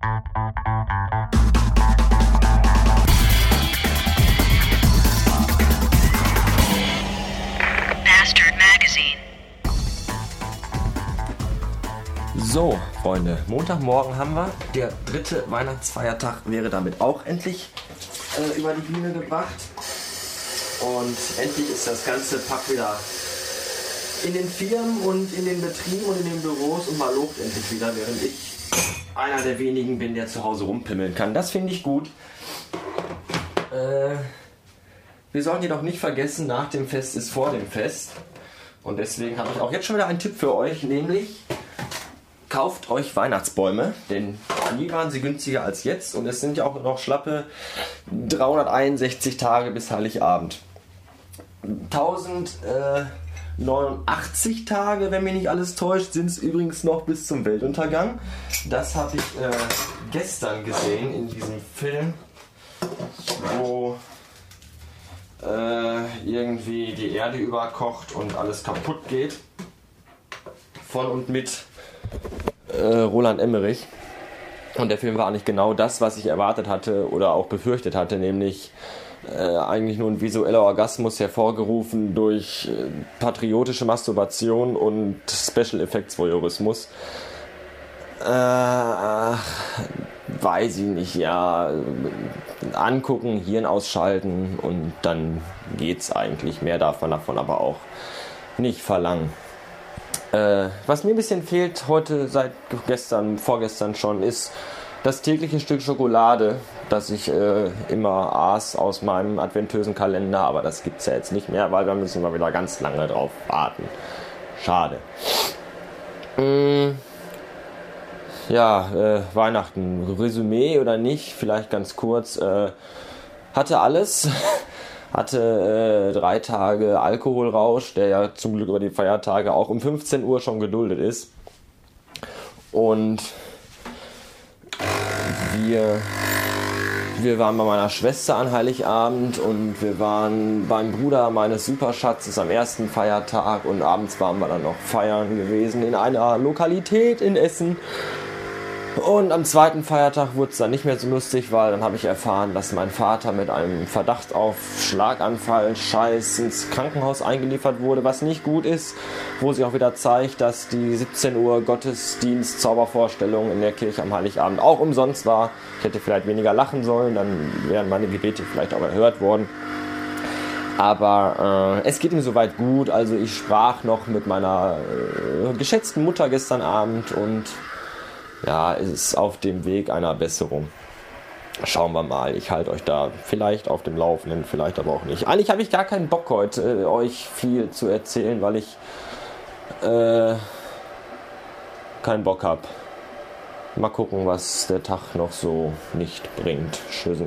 Bastard Magazine. So, Freunde, Montagmorgen haben wir. Der dritte Weihnachtsfeiertag wäre damit auch endlich äh, über die Bühne gebracht. Und endlich ist das ganze Pack wieder in den Firmen und in den Betrieben und in den Büros und mal lobt endlich wieder, während ich einer der wenigen bin, der zu Hause rumpimmeln kann. Das finde ich gut. Äh, wir sollten jedoch nicht vergessen, nach dem Fest ist vor dem Fest. Und deswegen habe ich auch jetzt schon wieder einen Tipp für euch, nämlich kauft euch Weihnachtsbäume, denn nie waren sie günstiger als jetzt und es sind ja auch noch schlappe 361 Tage bis Heiligabend. 1089 Tage, wenn mich nicht alles täuscht, sind es übrigens noch bis zum Weltuntergang. Das habe ich äh, gestern gesehen in diesem Film, wo äh, irgendwie die Erde überkocht und alles kaputt geht. Von und mit äh, Roland Emmerich. Und der Film war eigentlich genau das, was ich erwartet hatte oder auch befürchtet hatte, nämlich äh, eigentlich nur ein visueller Orgasmus hervorgerufen durch äh, patriotische Masturbation und Special Effects Voyeurismus. Äh, weiß ich nicht, ja. Angucken, Hirn ausschalten und dann geht's eigentlich. Mehr darf man davon aber auch nicht verlangen. Äh, was mir ein bisschen fehlt heute, seit gestern, vorgestern schon, ist das tägliche Stück Schokolade, das ich äh, immer aß aus meinem adventösen Kalender, aber das gibt's ja jetzt nicht mehr, weil da müssen wir wieder ganz lange drauf warten. Schade. Mm, ja, äh, Weihnachten, Resümee oder nicht, vielleicht ganz kurz. Äh, hatte alles. hatte äh, drei Tage Alkoholrausch, der ja zum Glück über die Feiertage auch um 15 Uhr schon geduldet ist. Und wir, wir waren bei meiner Schwester an Heiligabend und wir waren beim Bruder meines Superschatzes am ersten Feiertag und abends waren wir dann noch feiern gewesen in einer Lokalität in Essen. Und am zweiten Feiertag wurde es dann nicht mehr so lustig, weil dann habe ich erfahren, dass mein Vater mit einem Verdacht auf Schlaganfall Scheiß ins Krankenhaus eingeliefert wurde, was nicht gut ist, wo sich auch wieder zeigt, dass die 17 Uhr Gottesdienst Zaubervorstellung in der Kirche am Heiligabend auch umsonst war. Ich hätte vielleicht weniger lachen sollen, dann wären meine Gebete vielleicht auch erhört worden. Aber äh, es geht ihm soweit gut. Also ich sprach noch mit meiner äh, geschätzten Mutter gestern Abend und ja, es ist auf dem Weg einer Besserung. Schauen wir mal. Ich halte euch da vielleicht auf dem Laufenden, vielleicht aber auch nicht. Eigentlich habe ich gar keinen Bock heute, äh, euch viel zu erzählen, weil ich äh, keinen Bock habe. Mal gucken, was der Tag noch so nicht bringt. Tschüss.